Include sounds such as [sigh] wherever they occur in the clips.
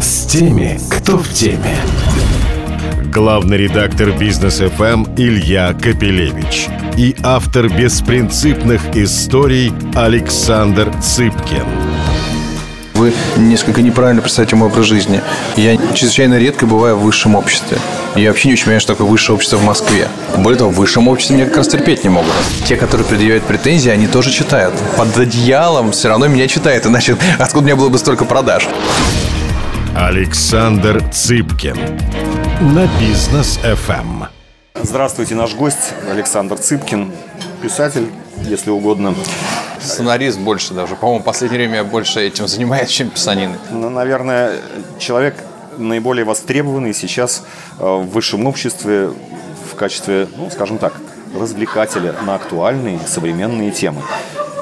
с теми, кто в теме. Главный редактор бизнес FM Илья Капелевич и автор беспринципных историй Александр Цыпкин. Вы несколько неправильно представляете мой образ жизни. Я чрезвычайно редко бываю в высшем обществе. Я вообще не очень понимаю, что такое высшее общество в Москве. Более того, в высшем обществе меня как раз терпеть не могут. Те, которые предъявляют претензии, они тоже читают. Под одеялом все равно меня читают, иначе откуда у меня было бы столько продаж? Александр Цыпкин на бизнес FM. Здравствуйте, наш гость Александр Цыпкин, писатель, если угодно. Сценарист больше даже. По-моему, в последнее время я больше этим занимаюсь, чем писаниной. Ну, наверное, человек наиболее востребованный сейчас э, в высшем обществе в качестве, ну, скажем так, развлекателя на актуальные современные темы.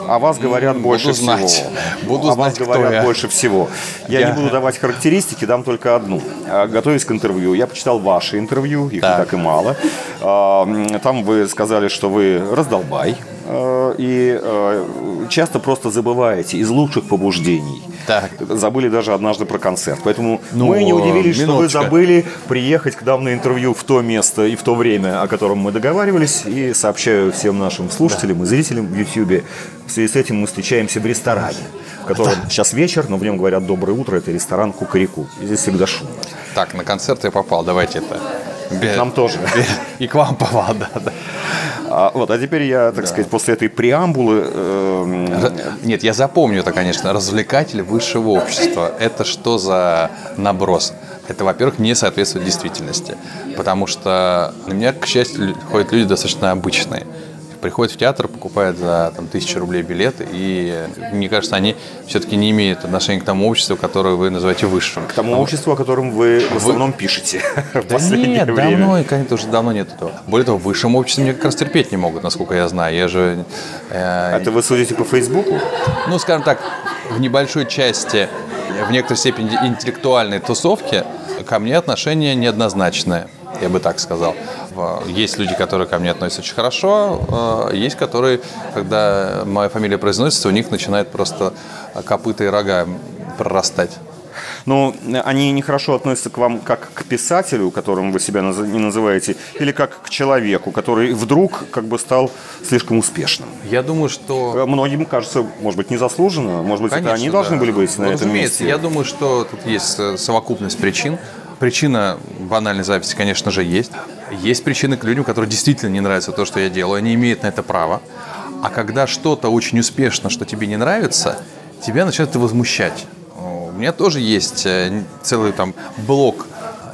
О вас говорят Буду больше знать. всего. Буду О знать, вас говорят я. больше всего. Я, Я- не буду давать характеристики, дам только одну. А, Готовясь к интервью, я почитал ваши интервью, их Так. не так и мало. А, Там вы сказали, что вы раздолбай. Э, И э, часто просто забываете из лучших побуждений. Так. Забыли даже однажды про концерт. Поэтому Ну, мы не удивились, что вы забыли приехать к нам на интервью в то место и в то время, о котором мы договаривались. И сообщаю всем нашим слушателям и зрителям в YouTube. В связи с этим мы встречаемся в ресторане, в котором сейчас вечер, но в нем говорят «Доброе утро». Это ресторан Кукареку. И здесь всегда шумно. Так, на концерт я попал, давайте это. Бе- Нам тоже. бе- [laughs] И к вам попал, да, да. А, вот, а теперь я, так сказать, после этой преамбулы... э, Нет, я запомню это, конечно, развлекатель высшего общества. Это что за наброс? Это, во-первых, не соответствует действительности. Потому что на меня, к счастью, ходят люди достаточно обычные. Приходят в театр, покупают за там, тысячу рублей билеты, и мне кажется, они все-таки не имеют отношения к тому обществу, которое вы называете высшим. к тому обществу, о котором вы в основном пишете [laughs] в Да нет, время. давно, и, конечно, уже давно нет этого. Более того, в высшем обществе мне как раз терпеть не могут, насколько я знаю. Я же э, Это вы судите по Фейсбуку? ну, скажем так, в небольшой части, в некоторой степени интеллектуальной тусовки ко мне отношение неоднозначное, я бы так сказал. Есть люди, которые ко мне относятся очень хорошо, э, есть которые, когда моя фамилия произносится, у них начинает просто копыта и рога прорастать. Но э, они нехорошо относятся к вам как к писателю, которым вы себя не называете, или как к человеку, который вдруг как бы стал слишком успешным. Я думаю, что... Э, Многим кажется, может быть, незаслуженно, может быть, это Конечно, они должны да. были быть на Ну, этом разумеется, месте. Я думаю, что тут есть э, совокупность причин. Причина банальной зависти, конечно же, есть. Есть причины к людям, которым действительно не нравится то, что я делаю. Они имеют на это право. А когда что-то очень успешно, что тебе не нравится, тебя начинает это возмущать. У меня тоже есть э, целый там блок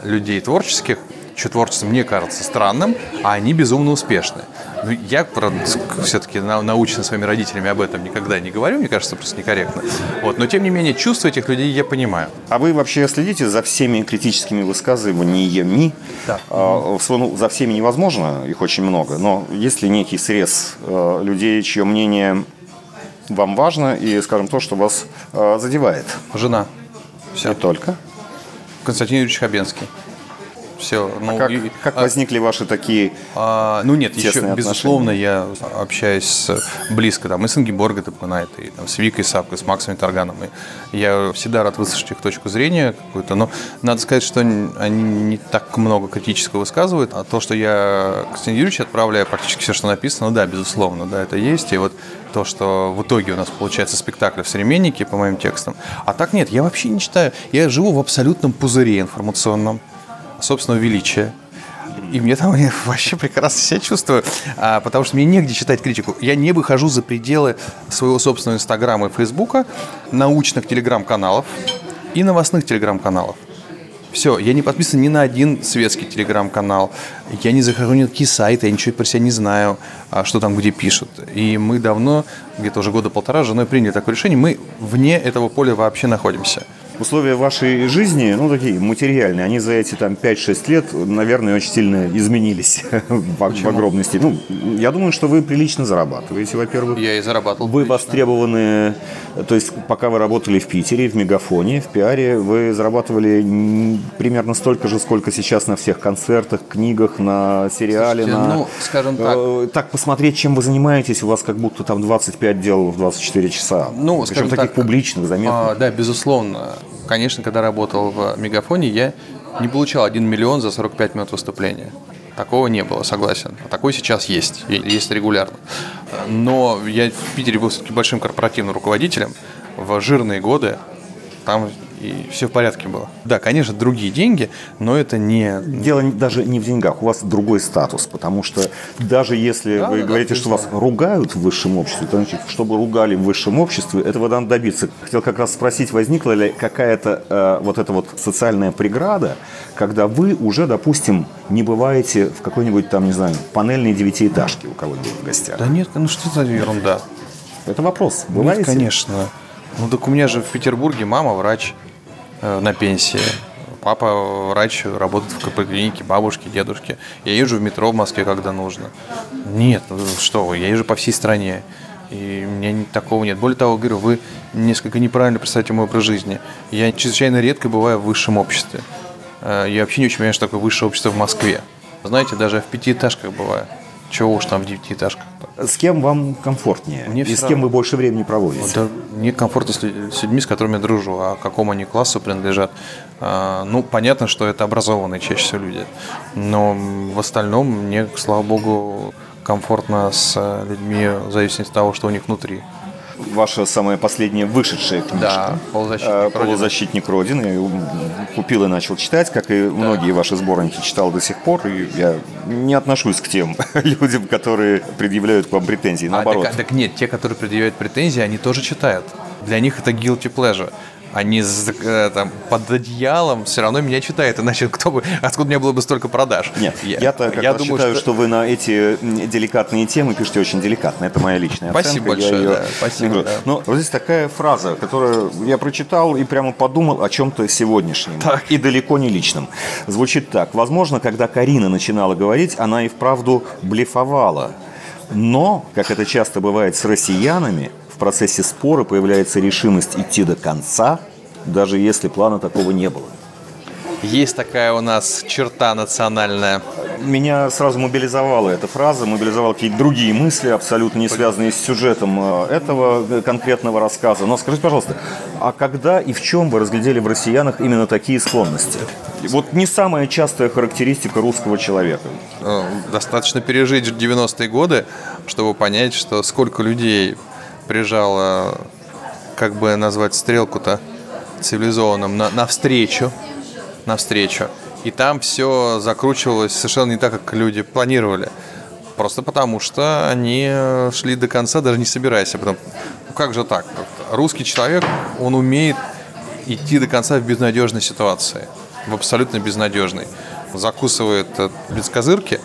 людей творческих, чье творчество мне кажется странным, а они безумно успешны. Ну, я, правда, все-таки научен своими родителями об этом никогда не говорю, мне кажется, просто некорректно. Вот. Но, тем не менее, чувства этих людей я понимаю. А вы вообще следите за всеми критическими высказываниями? Да. А, ну, за всеми невозможно, их очень много, но есть ли некий срез э, людей, чье мнение вам важно и, скажем, то, что вас э, задевает? Жена. Все. Не только. Константин Юрьевич Хабенский. Все. Ну, Как, и- как а- возникли ваши такие... А, ну нет, еще, отношения. безусловно, я общаюсь с- близко там, и с Ингеборгой Тапкунайт, и там, с Викой Сапкой, с Максом Тарганом. И я всегда рад выслушать их точку зрения какую-то, но надо сказать, что они не так много критического высказывают. А то, что я Константину Юрьевичу отправляю практически все, что написано, ну да, безусловно, да, это есть. И вот то, что в итоге у нас получается спектакль в «Современнике» по моим текстам. А так нет, я вообще не читаю. Я живу в абсолютном пузыре информационном собственного величия. И мне там [laughs] я вообще прекрасно себя чувствую, а, потому что мне негде читать критику. Я не выхожу за пределы своего собственного Инстаграма и Фейсбука, научных телеграм-каналов и новостных телеграм-каналов. Все, я не подписан ни на один светский телеграм-канал. Я не захожу ни на какие сайты, я ничего про себя не знаю, а, что там где пишут. И мы давно, где-то уже года полтора, с женой приняли такое решение. Мы вне этого поля вообще находимся. Условия вашей жизни, ну, такие материальные, они за эти там 5-6 лет, наверное, очень сильно изменились [laughs] в, в огромной степени. Ну, я думаю, что вы прилично зарабатываете, во-первых. Я и зарабатывал. Вы прилично. востребованы, то есть пока вы работали в Питере, в Мегафоне, в пиаре, вы зарабатывали примерно столько же, сколько сейчас на всех концертах, книгах, на сериале, Слушайте, на... ну, скажем так. Э, Так посмотреть, чем вы занимаетесь, у вас как будто там 25 дел в 24 часа. Ну, Причем таких так, публичных, заметных. А, да, безусловно. Конечно, когда работал в Мегафоне, я не получал 1 миллион за 45 минут выступления. Такого не было, согласен. А такой сейчас есть, есть регулярно. Но я в Питере был все-таки большим корпоративным руководителем. В жирные годы там и все в порядке было. Да, конечно, другие деньги, но это не... Дело даже не в деньгах, у вас другой статус, потому что даже если да, вы да, говорите, да, что вас ругают в высшем обществе, то значит, чтобы ругали в высшем обществе, этого надо добиться. Хотел как раз спросить, возникла ли какая-то э, вот эта вот социальная преграда, когда вы уже, допустим, не бываете в какой-нибудь там, не знаю, панельной девятиэтажке у кого-нибудь в гостях? Да нет, ну что за ерунда? Это вопрос. Бываете? Нет, конечно. Ну так у меня же в Петербурге мама врач. Э, на пенсии. Папа врач, работает в поликлинике, бабушки, дедушки. Я езжу в метро в Москве, когда нужно. Нет, ну что вы, я езжу по всей стране. И у меня такого нет. Более того, говорю, вы несколько неправильно представляете мой образ жизни. Я чрезвычайно редко бываю в высшем обществе. Э, я вообще не очень понимаю, что такое высшее общество в Москве. Знаете, даже в пятиэтажках бываю. Чего уж там в девятиэтажках. С кем вам комфортнее? Мне и с кем вы больше времени проводите? Да, мне комфортно с людьми, с которыми я дружу. А какому они классу принадлежат? А, ну, понятно, что это образованные чаще всего люди. Но в остальном мне, слава богу, комфортно с людьми в зависимости от того, что у них внутри ваша самая последняя вышедшая книжка. Да, полузащитник, э, полузащитник Родины. Родины. Купил и начал читать, как и да. многие ваши сборники читал до сих пор. И я не отношусь к тем [laughs] людям, которые предъявляют к вам претензии. Наоборот. А, так, так нет, те, которые предъявляют претензии, они тоже читают. Для них это guilty pleasure они э, там, под одеялом все равно меня читают, иначе кто бы, откуда у меня было бы столько продаж? Нет, я-то я, я думаю, считаю, что... что вы на эти деликатные темы пишете очень деликатно. Это моя личная спасибо оценка. Большое, ее... да, спасибо да. Но вот здесь такая фраза, которую я прочитал и прямо подумал о чем-то сегодняшнем. Так. И далеко не личном. Звучит так. Возможно, когда Карина начинала говорить, она и вправду блефовала. Но, как это часто бывает с россиянами, в процессе спора появляется решимость идти до конца, даже если плана такого не было. Есть такая у нас черта национальная. Меня сразу мобилизовала эта фраза, мобилизовала какие-то другие мысли, абсолютно не связанные с сюжетом э, этого конкретного рассказа. Но скажите, пожалуйста, а когда и в чем вы разглядели в россиянах именно такие склонности? Вот не самая частая характеристика русского человека. Э, достаточно пережить 90-е годы, чтобы понять, что сколько людей прижало, как бы назвать стрелку-то цивилизованным, на, навстречу, навстречу. И там все закручивалось совершенно не так, как люди планировали. Просто потому, что они шли до конца, даже не собираясь. А потом, ну как же так? Русский человек, он умеет идти до конца в безнадежной ситуации. В абсолютно безнадежной. Закусывает без козырки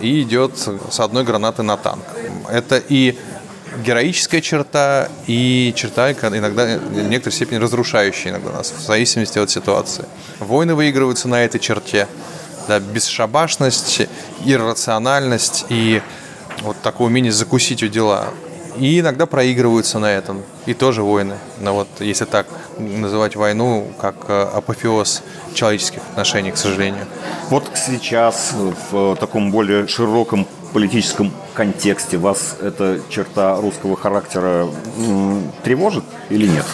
и идет с одной гранаты на танк. Это и героическая черта и черта иногда в некоторой степени разрушающая иногда нас, в зависимости от ситуации. Войны выигрываются на этой черте. Да, бесшабашность, иррациональность и вот такое умение закусить у дела. И иногда проигрываются на этом. И тоже войны. Но вот если так называть войну, как э, апофеоз человеческих отношений, к сожалению. Вот сейчас в таком более широком политическом контексте вас эта черта русского характера тревожит или нет?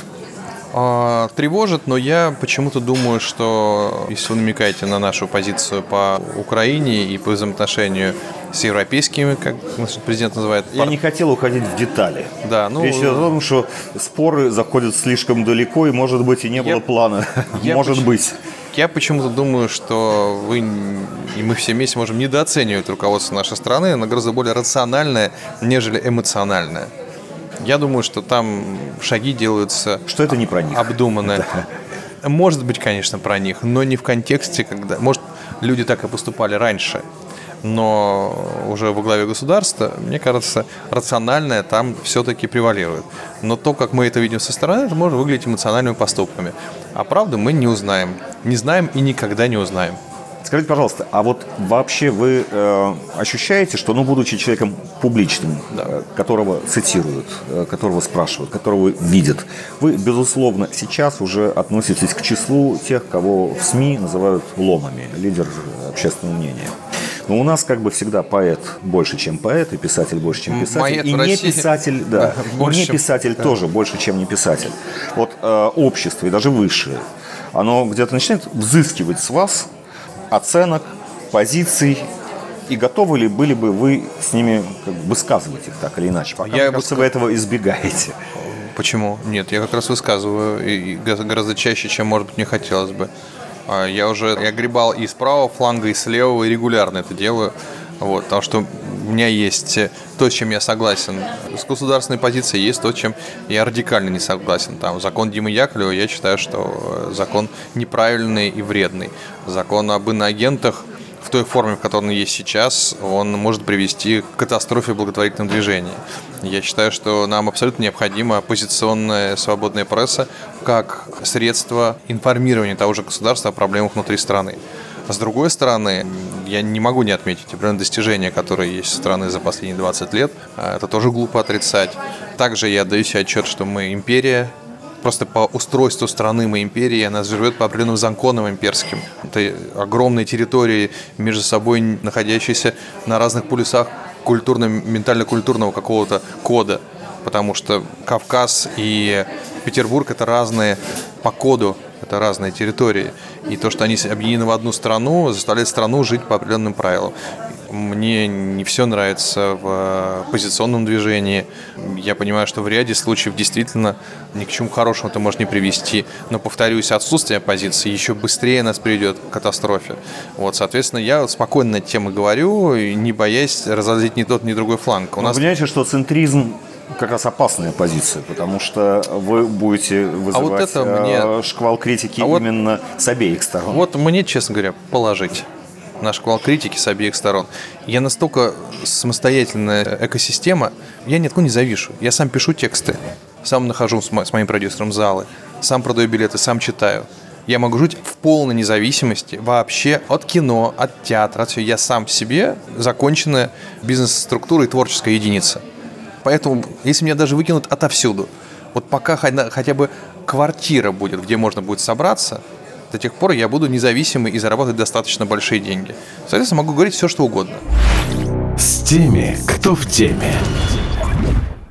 А, тревожит, но я почему-то думаю, что если вы намекаете на нашу позицию по Украине и по взаимоотношению с европейскими, как наш президент называет. Я пар... не хотел уходить в детали. Да, ну... Речь о том, что споры заходят слишком далеко, и, может быть, и не я... было плана. Я может поч... быть. Я почему-то думаю, что вы и мы все вместе можем недооценивать руководство нашей страны, оно гораздо более рациональное, нежели эмоциональное. Я думаю, что там шаги делаются... Что это не про них. Обдуманно. Может быть, конечно, про них, но не в контексте, когда... Может, люди так и поступали раньше но уже во главе государства, мне кажется, рациональное там все-таки превалирует. Но то, как мы это видим со стороны, это может выглядеть эмоциональными поступками. А правду мы не узнаем. Не знаем и никогда не узнаем. Скажите, пожалуйста, а вот вообще вы э, ощущаете, что, ну, будучи человеком публичным, да. э, которого цитируют, э, которого спрашивают, которого видят, вы, безусловно, сейчас уже относитесь к числу тех, кого в СМИ называют ломами, лидер общественного мнения. Но у нас как бы всегда поэт больше, чем поэт, и писатель больше, чем писатель. Поэт и не писатель, [laughs] да, больше, и не писатель чем... тоже больше, чем не писатель. Вот э, общество и даже высшее оно где-то начинает взыскивать с вас оценок, позиций, и готовы ли были бы вы с ними как бы высказывать их так или иначе? Пока, Я бы кажется, ска- вы этого избегаете. Почему? Нет, я как раз высказываю и гораздо чаще, чем, может быть, мне хотелось бы. А, Я уже я гребал и с правого фланга, и с левого, и регулярно это делаю. Вот, потому что у меня есть э, то, с чем я согласен с государственной позицией, есть то, чем я радикально не согласен. Там закон Димы Яковлева, я считаю, что э, закон неправильный и вредный. Закон об иноагентах той форме, в которой он есть сейчас, он может привести к катастрофе в благотворительном движении. Я считаю, что нам абсолютно необходима оппозиционная свободная пресса как средство информирования того же государства о проблемах внутри страны. С другой стороны, я не могу не отметить определенные достижения, которые есть у страны за последние 20 лет. А Это тоже глупо отрицать. Также я даю себе отчет, что мы империя, Просто по устройству страны мы империи, она живет по определенным законам имперским. Это огромные территории, между собой находящиеся на разных полюсах культурно-ментально-культурного какого-то кода. Потому что Кавказ и Петербург – это разные по коду, это разные территории. И то, что они объединены в одну страну, заставляет страну жить по определенным правилам. Мне не все нравится в оппозиционном движении. Я понимаю, что в ряде случаев действительно ни к чему хорошему это может не привести. Но, повторюсь, отсутствие оппозиции еще быстрее нас приведет к катастрофе. Вот, соответственно, я спокойно на эту тему говорю, не боясь разозлить ни тот, ни другой фланг. У Вы нас понимаете, что центризм как раз опасная позиция, потому что вы будете вызывать это мне- э, шквал критики А вот- именно с обеих сторон. Вот мне, честно говоря, положить на шквал критики с обеих сторон. Я настолько самостоятельная экосистема, я ни от кого не завишу. Я сам пишу тексты, сам нахожу с, мо- с моим продюсером залы, сам продаю билеты, сам читаю. Я могу жить в полной независимости вообще от кино, от театра, от всего. Я сам себе законченная бизнес-структура и творческая единица. Поэтому, если меня даже выкинут отовсюду, вот пока хотя бы квартира будет, где можно будет собраться, до тех пор я буду независимый и заработать достаточно большие деньги. Соответственно, могу говорить все, что угодно. С теми, кто в теме.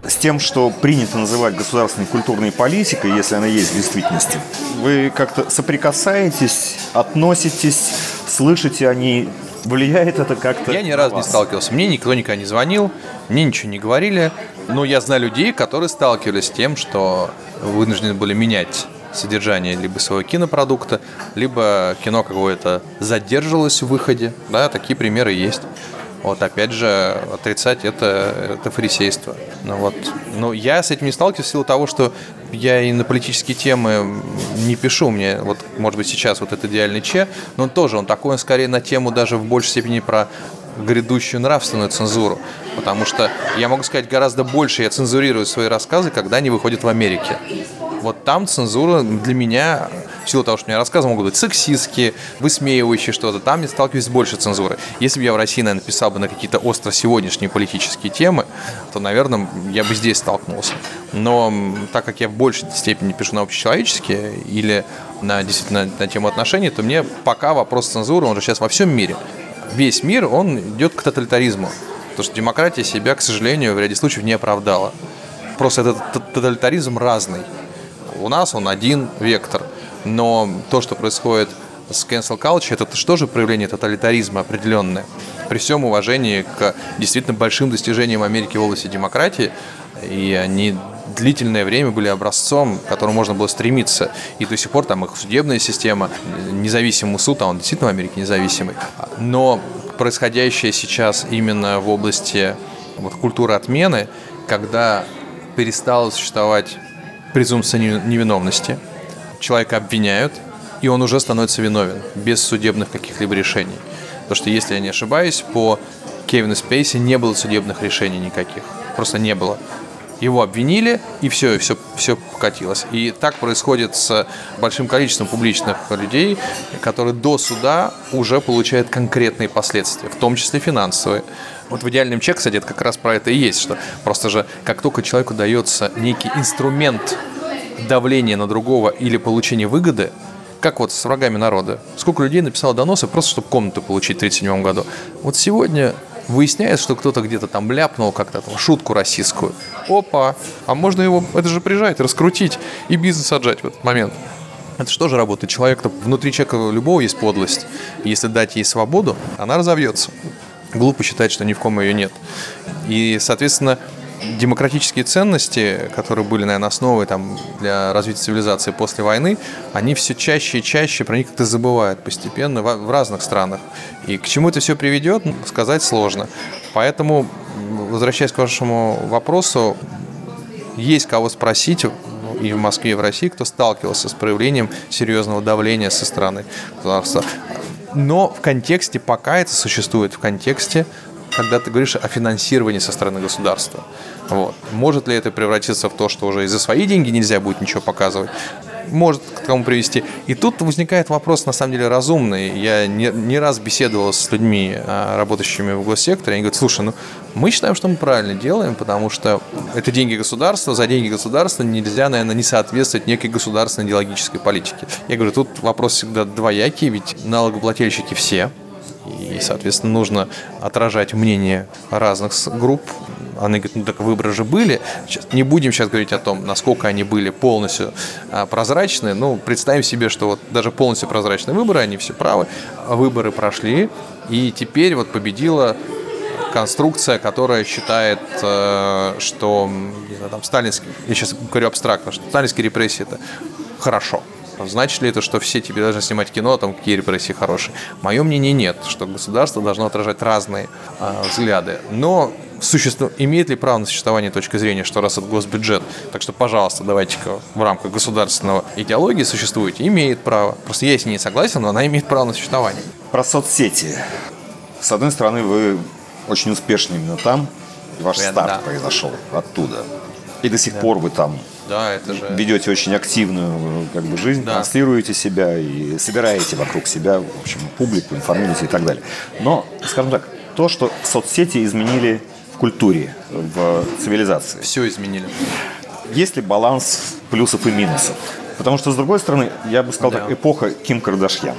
С тем, что принято называть государственной культурной политикой, если она есть в действительности, вы как-то соприкасаетесь, относитесь, слышите о ней, влияет это как-то Я ни разу не сталкивался. Мне никто никогда не звонил, мне ничего не говорили. Но я знаю людей, которые сталкивались с тем, что вынуждены были менять содержание либо своего кинопродукта, либо кино какое-то задерживалось в выходе. Да, такие примеры есть. Вот опять же, отрицать это, это фарисейство. Ну, вот. Но я с этим не сталкиваюсь в силу того, что я и на политические темы не пишу. Мне вот, может быть, сейчас вот этот идеальный Че, но он тоже, он такой, он скорее на тему даже в большей степени про грядущую нравственную цензуру. Потому что я могу сказать, гораздо больше я цензурирую свои рассказы, когда они выходят в Америке. Вот там цензура для меня, в силу того, что у меня рассказы могут быть сексистские, высмеивающие что-то, там я сталкиваюсь с большей цензурой. Если бы я в России, наверное, писал бы на какие-то остро сегодняшние политические темы, то, наверное, я бы здесь столкнулся. Но так как я в большей степени пишу на общечеловеческие или на действительно на тему отношений, то мне пока вопрос цензуры, он же сейчас во всем мире. Весь мир, он идет к тоталитаризму. Потому что демократия себя, к сожалению, в ряде случаев не оправдала. Просто этот тоталитаризм разный. У нас он один вектор, но то, что происходит с cancel culture, это что же проявление тоталитаризма определенное. При всем уважении к действительно большим достижениям Америки в области демократии, и они длительное время были образцом, к которому можно было стремиться. И до сих пор там их судебная система, независимый суд, а он действительно в Америке независимый. Но происходящее сейчас именно в области вот, культуры отмены, когда перестала существовать презумпция неви- невиновности, человека обвиняют, и он уже становится виновен, без судебных каких-либо решений. Потому что, если я не ошибаюсь, по Кевину Спейси не было судебных решений никаких. Просто не было. Его обвинили, и все, и все, все покатилось. И так происходит с большим количеством публичных людей, которые до суда уже получают конкретные последствия, в том числе финансовые. Вот в идеальном чек, кстати, это как раз про это и есть, что просто же как только человеку дается некий инструмент давления на другого или получения выгоды, как вот с врагами народа. Сколько людей написало доносы просто, чтобы комнату получить в 1937 году. Вот сегодня выясняется, что кто-то где-то там ляпнул как-то там шутку российскую. Опа! А можно его, это же прижать, раскрутить и бизнес отжать в этот момент. Это что же работает? Человек, внутри человека любого есть подлость. Если дать ей свободу, она разовьется. Глупо считать, что ни в ком ее нет. И, соответственно, демократические ценности, которые были, наверное, основой там, для развития цивилизации после войны, они все чаще и чаще про них как-то забывают постепенно в, разных странах. И к чему это все приведет, сказать сложно. Поэтому, возвращаясь к вашему вопросу, есть кого спросить и в Москве, и в России, кто сталкивался с проявлением серьезного давления со стороны государства. Но в контексте, пока это существует, в контексте когда ты говоришь о финансировании со стороны государства. Вот. Может ли это превратиться в то, что уже и за свои деньги нельзя будет ничего показывать? Может к тому привести. И тут возникает вопрос, на самом деле, разумный. Я не, не раз беседовал с людьми, а, работающими в госсекторе, они говорят, слушай, ну мы считаем, что мы правильно делаем, потому что это деньги государства, за деньги государства нельзя, наверное, не соответствовать некой государственной идеологической политике. Я говорю, тут вопрос всегда двоякий, ведь налогоплательщики все, и, соответственно, нужно отражать мнение разных групп. Они говорят, ну так выборы же были. Сейчас, не будем сейчас говорить о том, насколько они были полностью а, прозрачны. Ну, представим себе, что вот даже полностью прозрачные выборы, они все правы. Выборы прошли, и теперь вот победила конструкция, которая считает, э, что не знаю, там, сталинский, я сейчас говорю абстрактно, что сталинские репрессии это хорошо. Значит ли это, что все тебе должны снимать кино, там какие репрессии хорошие? Мое мнение нет, что государство должно отражать разные э, взгляды. Но существу... имеет ли право на существование точка зрения, что раз это госбюджет, так что, пожалуйста, давайте-ка в рамках государственного идеологии существуете, имеет право. Просто я с ней не согласен, но она имеет право на существование. Про соцсети. С одной стороны, вы очень успешны именно там. Ваш Я- старт да. произошел оттуда. И до сих Да. пор вы там Да, это же... ведете очень активную как бы, жизнь, Да. транслируете себя и собираете вокруг себя, в общем, публику, информируете и так далее. Но, скажем так, то, что соцсети изменили культуре, в цивилизации. Все изменили. Есть ли баланс плюсов и минусов? Потому что, с другой стороны, я бы сказал Да. так, эпоха Ким Кардашьян.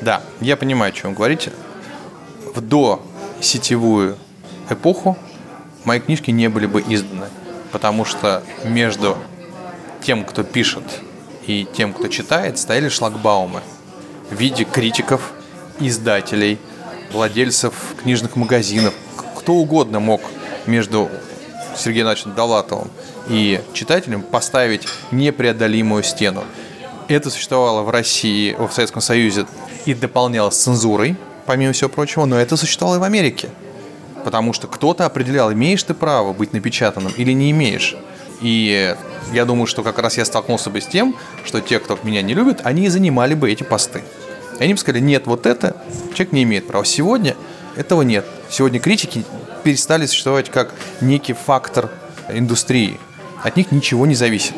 Да, я понимаю, о чем вы говорите. В до сетевую эпоху мои книжки не были бы изданы, потому что между тем, кто пишет, и тем, кто читает, стояли шлагбаумы в виде критиков, издателей, владельцев книжных магазинов. Кто угодно мог между Сергеем Ивановичем Довлатовым и читателем поставить непреодолимую стену. Это существовало в России, в Советском Союзе и дополнялось цензурой, помимо всего прочего, но это существовало и в Америке. Потому что кто-то определял, имеешь ты право быть напечатанным или не имеешь. И я думаю, что как раз я столкнулся бы с тем, что те, кто меня не любит, они и занимали бы эти посты. И они бы сказали, нет, вот это человек не имеет права. Сегодня этого нет. Сегодня критики перестали существовать как некий фактор индустрии. От них ничего не зависит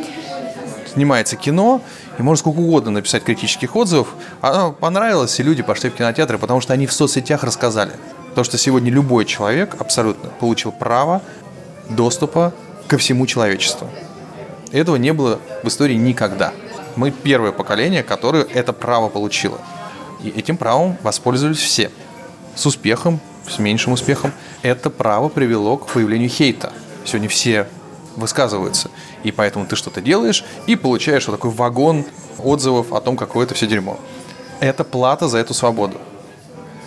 снимается кино, и можно сколько угодно написать критических отзывов. Оно понравилось, и люди пошли в кинотеатры, потому что они в соцсетях рассказали. То, что сегодня любой человек абсолютно получил право доступа ко всему человечеству. Этого не было в истории никогда. Мы первое поколение, которое это право получило. И этим правом воспользовались все. С успехом, с меньшим успехом. Это право привело к появлению хейта. Сегодня все высказываются. И поэтому ты что-то делаешь и получаешь вот такой вагон отзывов о том, какое это все дерьмо. Это плата за эту свободу.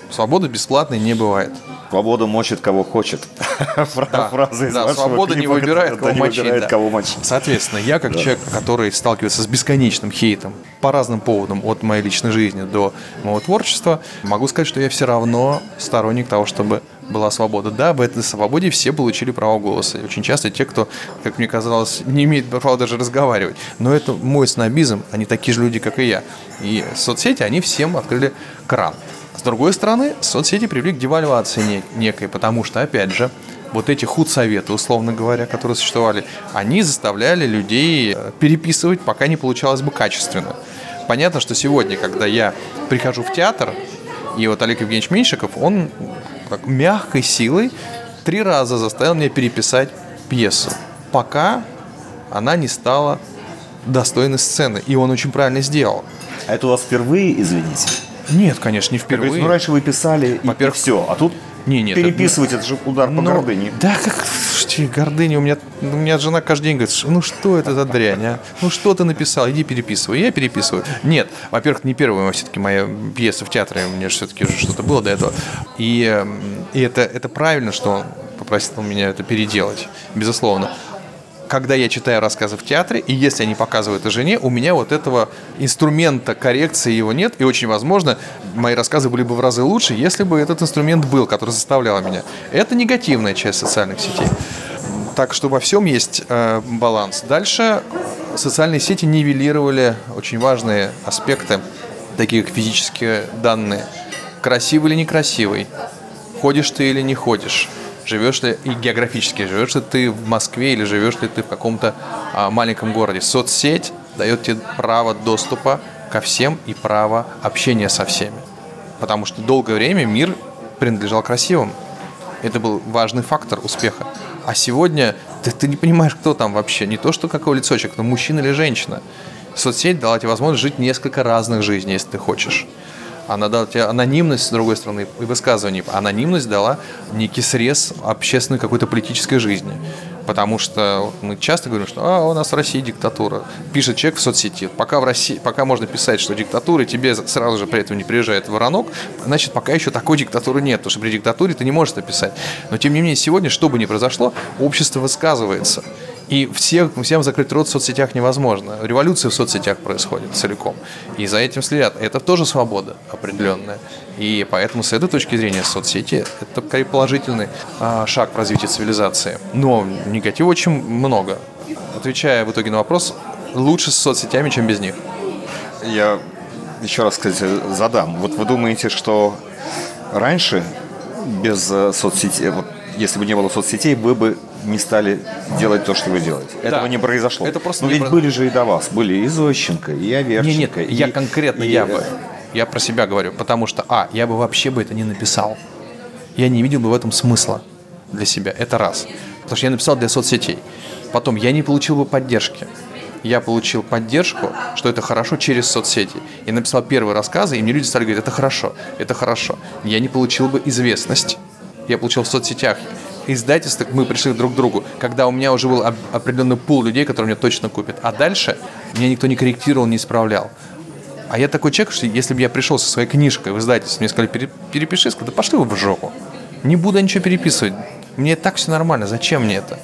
Свободы бесплатной не бывает. Свобода мочит кого хочет. [laughs] Да, Фраза из да, свобода не выбирает, да, кого не мочить, выбирает, да. кого мочить. Соответственно, я как человек, который сталкивается с бесконечным хейтом по разным поводам, от моей личной жизни до моего творчества, могу сказать, что я все равно сторонник того, чтобы была свобода. Да, в этой свободе все получили право голоса. И очень часто те, кто, как мне казалось, не имеет права даже разговаривать. Но это мой снобизм, они такие же люди, как и я. И соцсети, они всем открыли кран. С другой стороны, соцсети привели к девальвации не- некой, потому что, опять же, вот эти худсоветы, условно говоря, которые существовали, они заставляли людей э, переписывать, пока не получалось бы качественно. Понятно, что сегодня, когда я прихожу в театр, и вот Олег Евгеньевич Меньшиков, он как мягкой силой три раза заставил меня переписать пьесу, пока она не стала достойной сцены. И он очень правильно сделал. А это у вас впервые, извините? Нет, конечно, не Как говорится, впервые. ну раньше вы писали и, Во-первых, все, а тут Не, нет, переписывать, это же удар по Ну, гордыне. Да, как, гордыня. У меня, у меня жена каждый день говорит, ну что это за дрянь, а? Ну что ты написал, иди переписывай. Я переписываю. Нет, во-первых, не первая все-таки моя пьеса в театре, у меня все-таки уже что-то было до этого. И, и это, это правильно, что он попросил меня это переделать, безусловно когда я читаю рассказы в театре, и если они показывают о жене, у меня вот этого инструмента коррекции его нет, и очень возможно, мои рассказы были бы в разы лучше, если бы этот инструмент был, который заставлял меня. Это негативная часть социальных сетей. Так что во всем есть э, баланс. Дальше социальные сети нивелировали очень важные аспекты, такие как физические данные. Красивый или некрасивый, ходишь ты или не ходишь, живешь ли и географически, живешь ли ты в Москве или живешь ли ты в каком-то а, маленьком городе. Соцсеть дает тебе право доступа ко всем и право общения со всеми. Потому что долгое время мир принадлежал красивым. Это был важный фактор успеха. А сегодня ты, ты не понимаешь, кто там вообще. Не то, что какой лицочек, но мужчина или женщина. Соцсеть дала тебе возможность жить несколько разных жизней, если ты хочешь. Она дала тебе анонимность, с другой стороны, и высказывание. Анонимность дала некий срез общественной какой-то политической жизни. Потому что мы часто говорим, что а, у нас в России диктатура. Пишет человек в соцсети. Пока, в России, пока можно писать, что диктатура, тебе сразу же при этом не приезжает воронок, значит, пока еще такой диктатуры нет. Потому что при диктатуре ты не можешь это писать. Но тем не менее, сегодня, что бы ни произошло, общество высказывается. И всех, всем закрыть рот в соцсетях невозможно. Революция в соцсетях происходит целиком. И за этим следят. Это тоже свобода определенная. И поэтому с этой точки зрения соцсети это положительный а, шаг в развитии цивилизации. Но негатива очень много. Отвечая в итоге на вопрос, лучше с соцсетями, чем без них. Я еще раз, кстати, задам. Вот вы думаете, что раньше без э, соцсетей, вот если бы не было соцсетей, вы бы не стали делать то, что вы делаете. Да. Этого не произошло. Это просто Но ведь про... были же и до вас. Были и Зощенко, и Аверченко. Нет, нет, и, я конкретно, и, я бы. Я про себя говорю, потому что, а, я бы вообще бы это не написал. Я не видел бы в этом смысла для себя. Это раз. Потому что я написал для соцсетей. Потом, я не получил бы поддержки. Я получил поддержку, что это хорошо через соцсети. Я написал первые рассказы, и мне люди стали говорить, это хорошо, это хорошо. Я не получил бы известность. Я получил в соцсетях издательств, мы пришли друг к другу, когда у меня уже был определенный пул людей, которые мне точно купят. А дальше меня никто не корректировал, не исправлял. А я такой человек, что если бы я пришел со своей книжкой в издательство, мне сказали, перепиши, сказал, да пошли вы в жопу. Не буду ничего переписывать. Мне так все нормально, зачем мне это?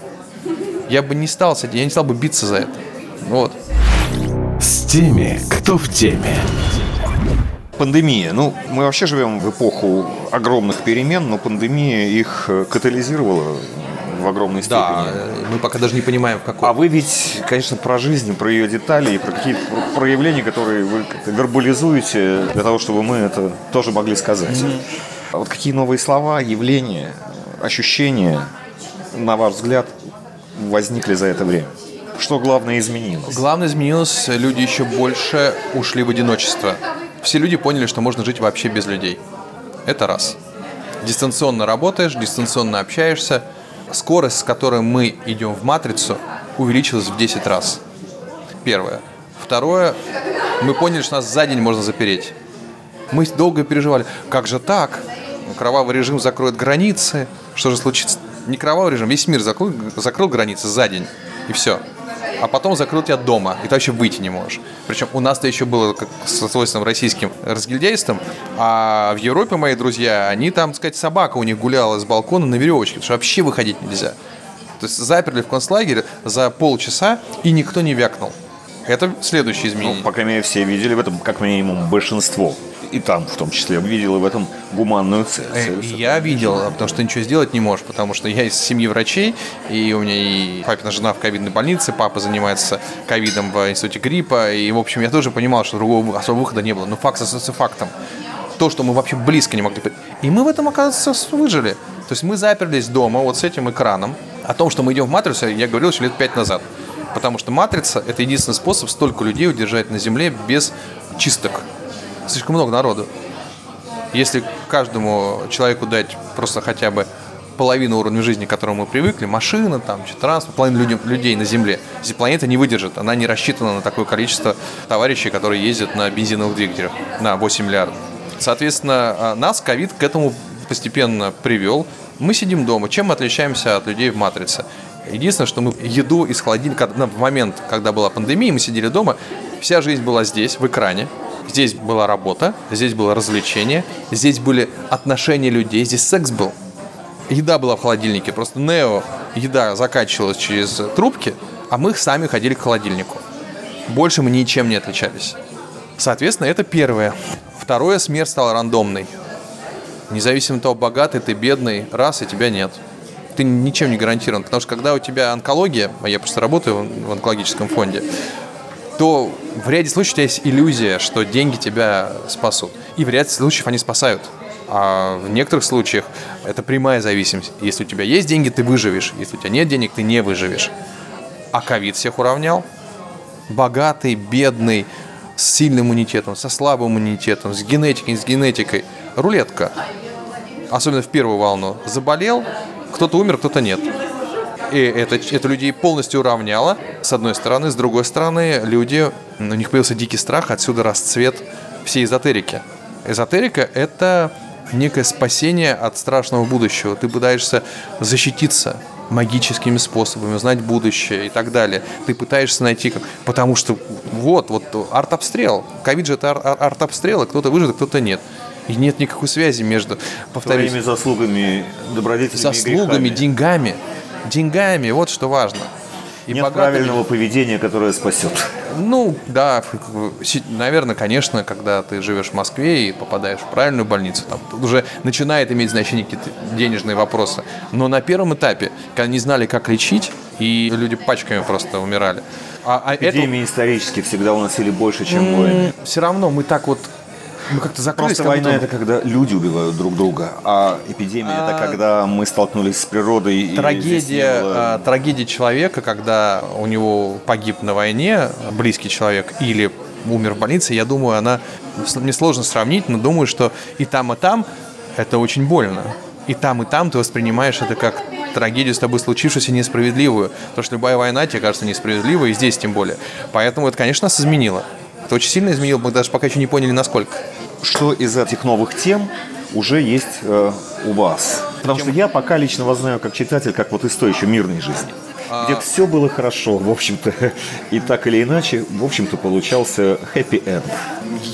Я бы не стал с этим, я не стал бы биться за это. Вот. С теми, кто в теме. Пандемия. Ну, мы вообще живем в эпоху огромных перемен, но пандемия их э, катализировала в огромной степени. Да, мы пока даже не понимаем, в какой. А вы ведь, конечно, про жизнь, про ее детали и про какие-то проявления, которые вы вербализуете для того, чтобы мы это тоже могли сказать. Mm-hmm. А вот какие новые слова, явления, ощущения, на ваш взгляд, возникли за это время? Что главное изменилось? Главное изменилось, люди еще больше ушли в одиночество все люди поняли, что можно жить вообще без людей. Это раз. Дистанционно работаешь, дистанционно общаешься. Скорость, с которой мы идем в матрицу, увеличилась в 10 раз. Первое. Второе, мы поняли, что нас за день можно запереть. Мы долго переживали, как же так? Кровавый режим закроет границы. Что же случится? Не кровавый режим, весь мир закрыл, закрыл границы за день. И все а потом закрыл тебя дома, и ты вообще выйти не можешь. Причем у нас-то еще было, как со свойственным российским разгильдейством, а в Европе мои друзья, они там, так сказать, собака у них гуляла с балкона на веревочке, потому что вообще выходить нельзя. То есть заперли в концлагере за полчаса, и никто не вякнул. Это следующее изменение. Ну, по крайней мере, все видели в этом, как минимум, большинство и там в том числе видел в этом гуманную цель. Э, я видел, потому что ничего сделать не можешь, потому что я из семьи врачей, и у меня и папина жена в ковидной больнице, папа занимается ковидом в институте гриппа, и, в общем, я тоже понимал, что другого особого выхода не было. Но факт остается фактом. То, что мы вообще близко не могли... И мы в этом, оказывается, выжили. То есть мы заперлись дома вот с этим экраном. О том, что мы идем в матрицу, я говорил еще лет пять назад. Потому что матрица – это единственный способ столько людей удержать на Земле без чисток слишком много народу. Если каждому человеку дать просто хотя бы половину уровня жизни, к которому мы привыкли, машина, там, транспорт, половина людей, людей на Земле, если планета не выдержит, она не рассчитана на такое количество товарищей, которые ездят на бензиновых двигателях на 8 миллиардов. Соответственно, а, нас ковид к этому постепенно привел. Мы сидим дома. Чем мы отличаемся от людей в матрице? Единственное, что мы еду из холодильника, на момент, когда была пандемия, мы сидели дома, вся жизнь была здесь, в экране. Здесь была работа, здесь было развлечение, здесь были отношения людей, здесь секс был. Еда была в холодильнике, просто Нео еда заканчивалась через трубки, а мы сами ходили к холодильнику. Больше мы ничем не отличались. Соответственно, это первое. Второе, смерть стала рандомной. Независимо от того, богатый ты, бедный, раз, и тебя нет. Ты ничем не гарантирован. Потому что когда у тебя онкология, а я просто работаю в онкологическом фонде, то в ряде случаев у тебя есть иллюзия, что деньги тебя спасут. И в ряде случаев они спасают. А в некоторых случаях это прямая зависимость. Если у тебя есть деньги, ты выживешь. Если у тебя нет денег, ты не выживешь. А ковид всех уравнял. Богатый, бедный, с сильным иммунитетом, со слабым иммунитетом, с генетикой, с генетикой. Рулетка. Особенно в первую волну. Заболел, кто-то умер, кто-то нет. И это, это людей полностью уравняло, с одной стороны. С другой стороны, люди, у них появился дикий страх, отсюда расцвет всей эзотерики. Эзотерика – это некое спасение от страшного будущего. Ты пытаешься защититься магическими способами, узнать будущее и так далее. Ты пытаешься найти, как... потому что вот, вот арт-обстрел. Ковид же это ар- арт-обстрел, и кто-то выжил, а кто-то нет. И нет никакой связи между, повторюсь, Твоими заслугами, добродетелями заслугами, деньгами. Деньгами, вот что важно. И Нет богатыми- правильного поведения, которое спасет. Ну, да, наверное, конечно, когда ты живешь в Москве и попадаешь в правильную больницу, там тут уже начинает иметь значение какие-то денежные вопросы. Но на первом этапе, когда не знали, как лечить, и люди пачками просто умирали. А, а это Эпидемии исторически всегда уносили больше, чем войны. все равно мы так вот мы как-то закрылись. Просто как война это когда люди убивают друг друга, а эпидемия это А, когда мы столкнулись с природой. и Трагедия, было- а, трагедия человека, когда у него погиб на войне близкий человек или умер в больнице, я думаю, она мне сложно сравнить, но думаю, что и там, и там это очень больно. И там, и там ты воспринимаешь это как трагедию с тобой случившуюся несправедливую. Потому что любая война тебе кажется несправедливой, и здесь тем более. Поэтому это, конечно, нас изменило. Это очень сильно изменило, мы даже пока еще не поняли, насколько. Что из этих новых тем уже есть э, у вас? Потому что я пока лично вас знаю как читатель, как вот из той еще мирной жизни. А. Где все было хорошо, в общем-то, [laughs] и так или иначе, в общем-то, получался хэппи-энд.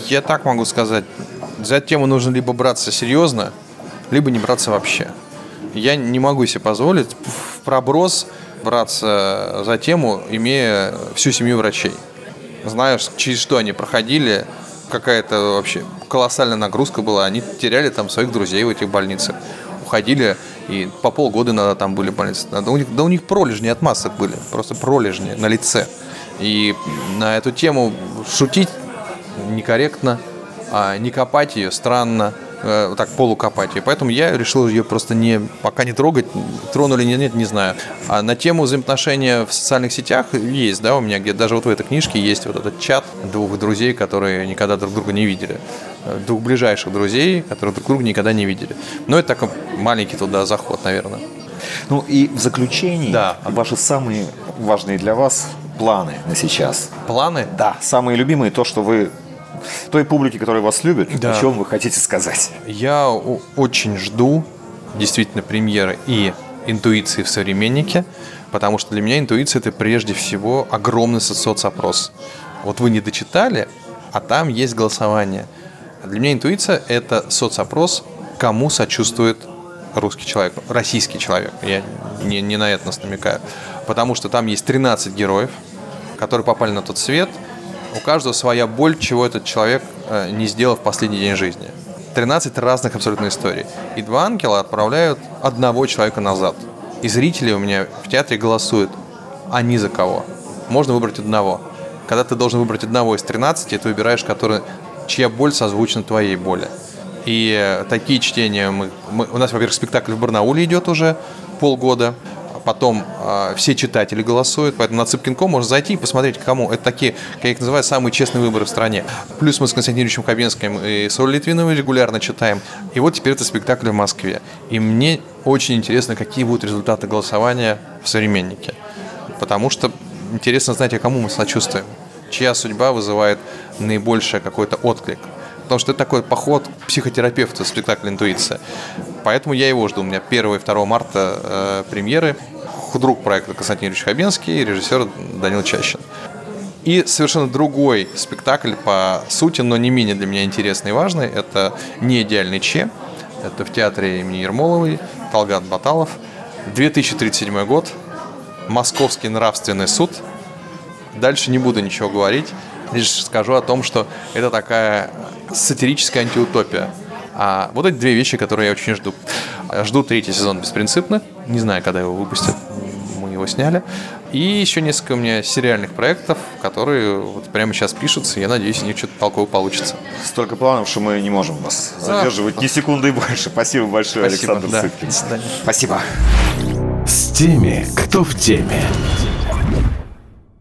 Я так могу сказать. За эту тему нужно либо браться серьезно, либо не браться вообще. Я не могу себе позволить в проброс браться за тему, имея всю семью врачей. Знаешь, через что они проходили, какая-то вообще колоссальная нагрузка была. Они теряли там своих друзей в этих больницах. Уходили и по полгода иногда там были в больнице. Да у них, да у них пролежни от масок были, просто пролежни на лице. И на эту тему шутить некорректно, а не копать ее странно, э, вот так полукопать ее. Поэтому я решил ее просто не, пока не трогать, тронули нет, нет, не знаю. А на тему взаимоотношения в социальных сетях есть, да, у меня где даже вот в этой книжке есть вот этот чат двух друзей, которые никогда друг друга не видели. Э, Двух ближайших друзей, которые друг друга никогда не видели. Но это такой маленький туда заход, наверное. Ну и в заключении, Да. ваши самые важные для вас планы на сейчас. Планы? Да, самые любимые, то, что вы той публике, которая вас любит, Да. о чем вы хотите сказать. Я очень жду действительно премьеры и интуиции в современнике, потому что для меня интуиция это прежде всего огромный со- соцопрос. Вот вы не дочитали, а там есть голосование. Для меня интуиция это соцопрос, кому сочувствует русский человек, российский человек. Я не, не на этнос намекаю. Потому что там есть 13 героев, которые попали на тот свет. У каждого своя боль, чего этот человек э, не сделал в последний день жизни. 13 разных абсолютно историй. И два ангела отправляют одного человека назад. И зрители у меня в театре голосуют. А ни за кого. Можно выбрать одного. Когда ты должен выбрать одного из 13, ты выбираешь, который, чья боль созвучна твоей боли. И э, такие чтения мы, мы- у нас, во-первых, спектакль в Барнауле идет уже полгода. Потом э, все читатели голосуют, поэтому на Цыпкин.ком можно зайти и посмотреть, кому. Это такие, как я их называю, самые честные выборы в стране. Плюс мы с Константином Юрьевичем Хабенским и с Олей Литвиновой регулярно читаем. И вот теперь это спектакль в Москве. И мне очень интересно, какие будут результаты голосования в «Современнике». Потому что интересно знать, а кому мы сочувствуем. Чья судьба вызывает наибольший какой-то отклик. Потому что это такой поход к психотерапевту спектакль «Интуиция». Поэтому я его жду. У меня 1 и 2 марта э, премьеры. друг проекта Константин Юрьевич Хабенский, режиссер Данил Чащин. И совершенно другой спектакль по сути, но не менее для меня интересный и важный. Это «Не идеальный Че». Это в театре имени Ермоловой, Талгат Баталов. 2037 год. Московский нравственный суд. Дальше не буду ничего говорить. Лишь скажу о том, что это такая сатирическая антиутопия. А вот эти две вещи, которые я очень жду. Жду третий сезон «Беспринципно». Не знаю, когда его выпустят. Мы его сняли. И еще несколько у меня сериальных проектов, которые вот прямо сейчас пишутся. Я надеюсь, у них что-то толково получится. Столько планов, что мы не можем вас задерживать ни секунды и больше. Спасибо большое, Спасибо, Александр да. Сыпкин. До свидания. Спасибо. С теми, кто в теме.